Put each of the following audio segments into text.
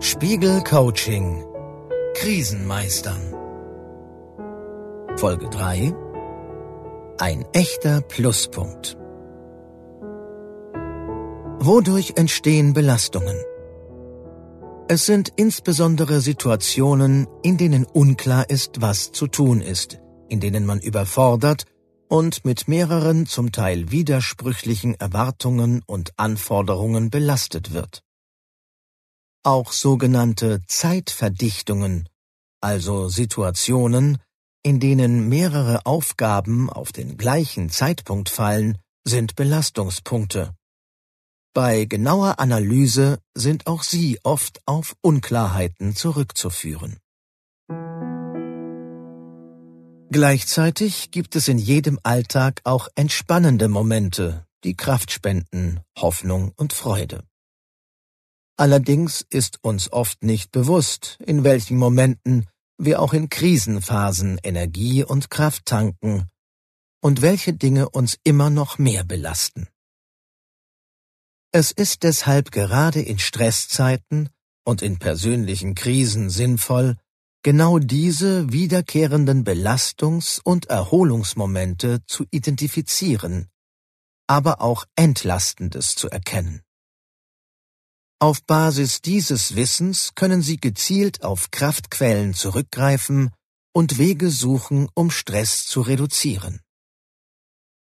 Spiegel Coaching. Krisenmeistern. Folge 3 Ein echter Pluspunkt. Wodurch entstehen Belastungen? Es sind insbesondere Situationen, in denen unklar ist, was zu tun ist, in denen man überfordert und mit mehreren zum Teil widersprüchlichen Erwartungen und Anforderungen belastet wird. Auch sogenannte Zeitverdichtungen, also Situationen, in denen mehrere Aufgaben auf den gleichen Zeitpunkt fallen, sind Belastungspunkte. Bei genauer Analyse sind auch sie oft auf Unklarheiten zurückzuführen. Gleichzeitig gibt es in jedem Alltag auch entspannende Momente, die Kraft spenden, Hoffnung und Freude. Allerdings ist uns oft nicht bewusst, in welchen Momenten wir auch in Krisenphasen Energie und Kraft tanken und welche Dinge uns immer noch mehr belasten. Es ist deshalb gerade in Stresszeiten und in persönlichen Krisen sinnvoll, genau diese wiederkehrenden Belastungs- und Erholungsmomente zu identifizieren, aber auch Entlastendes zu erkennen. Auf Basis dieses Wissens können Sie gezielt auf Kraftquellen zurückgreifen und Wege suchen, um Stress zu reduzieren.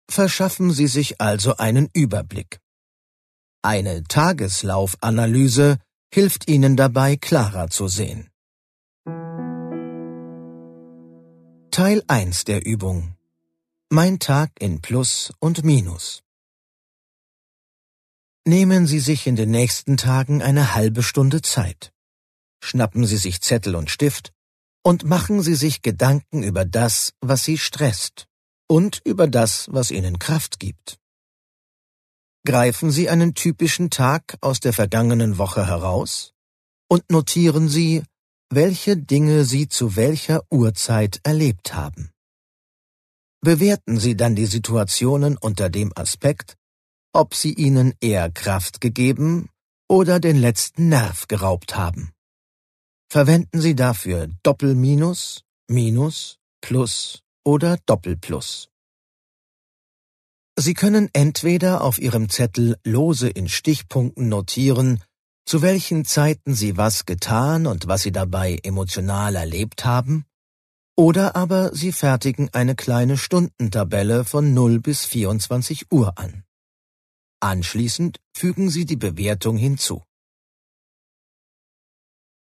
Verschaffen Sie sich also einen Überblick. Eine Tageslaufanalyse hilft Ihnen dabei, klarer zu sehen. Teil 1 der Übung Mein Tag in Plus und Minus Nehmen Sie sich in den nächsten Tagen eine halbe Stunde Zeit. Schnappen Sie sich Zettel und Stift und machen Sie sich Gedanken über das, was Sie stresst und über das, was Ihnen Kraft gibt. Greifen Sie einen typischen Tag aus der vergangenen Woche heraus und notieren Sie, welche Dinge Sie zu welcher Uhrzeit erlebt haben. Bewerten Sie dann die Situationen unter dem Aspekt, ob sie Ihnen eher Kraft gegeben oder den letzten Nerv geraubt haben. Verwenden Sie dafür Doppelminus, Minus, Plus oder Doppelplus. Sie können entweder auf Ihrem Zettel lose in Stichpunkten notieren, zu welchen Zeiten Sie was getan und was Sie dabei emotional erlebt haben, oder aber Sie fertigen eine kleine Stundentabelle von 0 bis 24 Uhr an. Anschließend fügen Sie die Bewertung hinzu.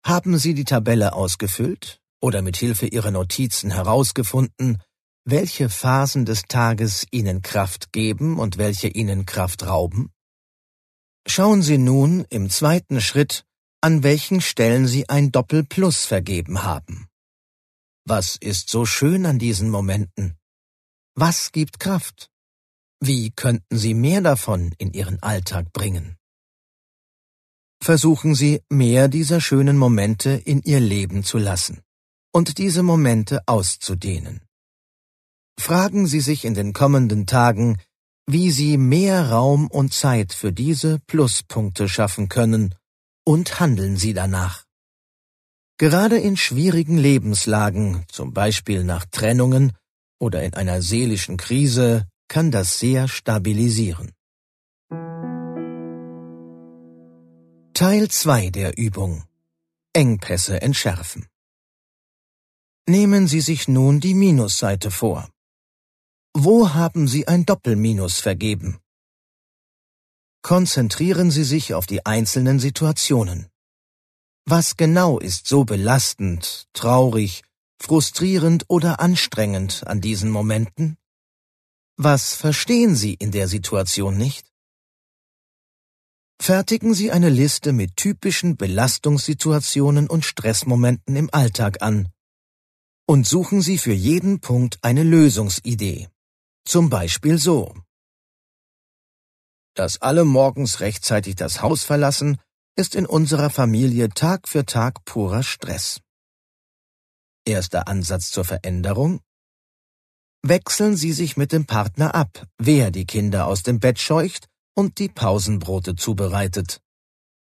Haben Sie die Tabelle ausgefüllt oder mit Hilfe Ihrer Notizen herausgefunden, welche Phasen des Tages Ihnen Kraft geben und welche Ihnen Kraft rauben? Schauen Sie nun im zweiten Schritt, an welchen Stellen Sie ein Doppelplus vergeben haben. Was ist so schön an diesen Momenten? Was gibt Kraft? Wie könnten Sie mehr davon in Ihren Alltag bringen? Versuchen Sie, mehr dieser schönen Momente in Ihr Leben zu lassen und diese Momente auszudehnen. Fragen Sie sich in den kommenden Tagen, wie Sie mehr Raum und Zeit für diese Pluspunkte schaffen können und handeln Sie danach. Gerade in schwierigen Lebenslagen, zum Beispiel nach Trennungen oder in einer seelischen Krise, kann das sehr stabilisieren. Teil 2 der Übung Engpässe entschärfen. Nehmen Sie sich nun die Minusseite vor. Wo haben Sie ein Doppelminus vergeben? Konzentrieren Sie sich auf die einzelnen Situationen. Was genau ist so belastend, traurig, frustrierend oder anstrengend an diesen Momenten? Was verstehen Sie in der Situation nicht? Fertigen Sie eine Liste mit typischen Belastungssituationen und Stressmomenten im Alltag an und suchen Sie für jeden Punkt eine Lösungsidee. Zum Beispiel so. Dass alle morgens rechtzeitig das Haus verlassen, ist in unserer Familie Tag für Tag purer Stress. Erster Ansatz zur Veränderung? Wechseln Sie sich mit dem Partner ab, wer die Kinder aus dem Bett scheucht und die Pausenbrote zubereitet.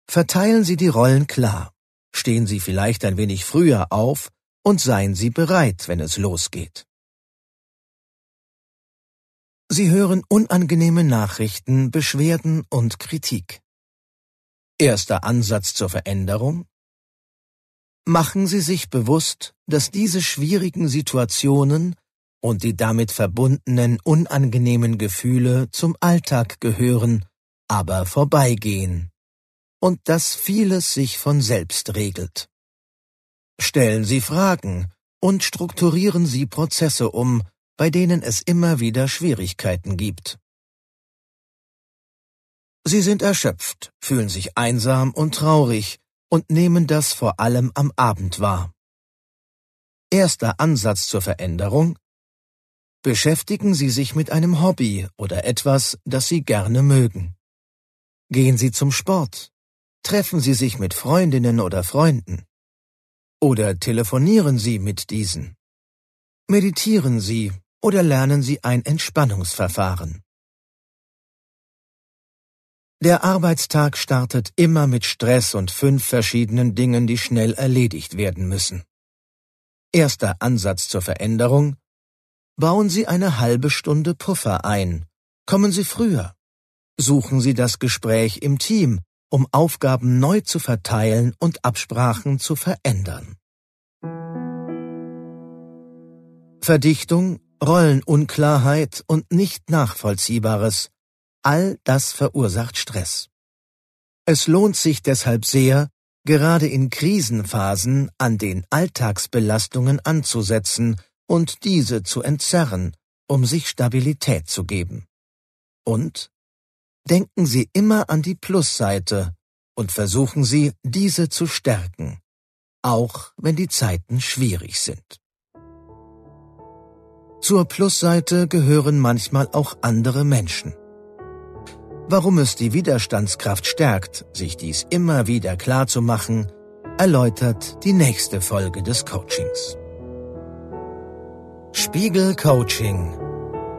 Verteilen Sie die Rollen klar. Stehen Sie vielleicht ein wenig früher auf und seien Sie bereit, wenn es losgeht. Sie hören unangenehme Nachrichten, Beschwerden und Kritik. Erster Ansatz zur Veränderung? Machen Sie sich bewusst, dass diese schwierigen Situationen und die damit verbundenen unangenehmen Gefühle zum Alltag gehören, aber vorbeigehen, und dass vieles sich von selbst regelt. Stellen Sie Fragen und strukturieren Sie Prozesse um, bei denen es immer wieder Schwierigkeiten gibt. Sie sind erschöpft, fühlen sich einsam und traurig und nehmen das vor allem am Abend wahr. Erster Ansatz zur Veränderung Beschäftigen Sie sich mit einem Hobby oder etwas, das Sie gerne mögen. Gehen Sie zum Sport. Treffen Sie sich mit Freundinnen oder Freunden. Oder telefonieren Sie mit diesen. Meditieren Sie oder lernen Sie ein Entspannungsverfahren. Der Arbeitstag startet immer mit Stress und fünf verschiedenen Dingen, die schnell erledigt werden müssen. Erster Ansatz zur Veränderung. Bauen Sie eine halbe Stunde Puffer ein. Kommen Sie früher. Suchen Sie das Gespräch im Team, um Aufgaben neu zu verteilen und Absprachen zu verändern. Verdichtung Rollenunklarheit und nicht Nachvollziehbares, all das verursacht Stress. Es lohnt sich deshalb sehr, gerade in Krisenphasen an den Alltagsbelastungen anzusetzen und diese zu entzerren, um sich Stabilität zu geben. Und denken Sie immer an die Plusseite und versuchen Sie, diese zu stärken, auch wenn die Zeiten schwierig sind. Zur Plusseite gehören manchmal auch andere Menschen. Warum es die Widerstandskraft stärkt, sich dies immer wieder klar zu machen, erläutert die nächste Folge des Coachings. Spiegel Coaching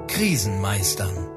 Krisenmeistern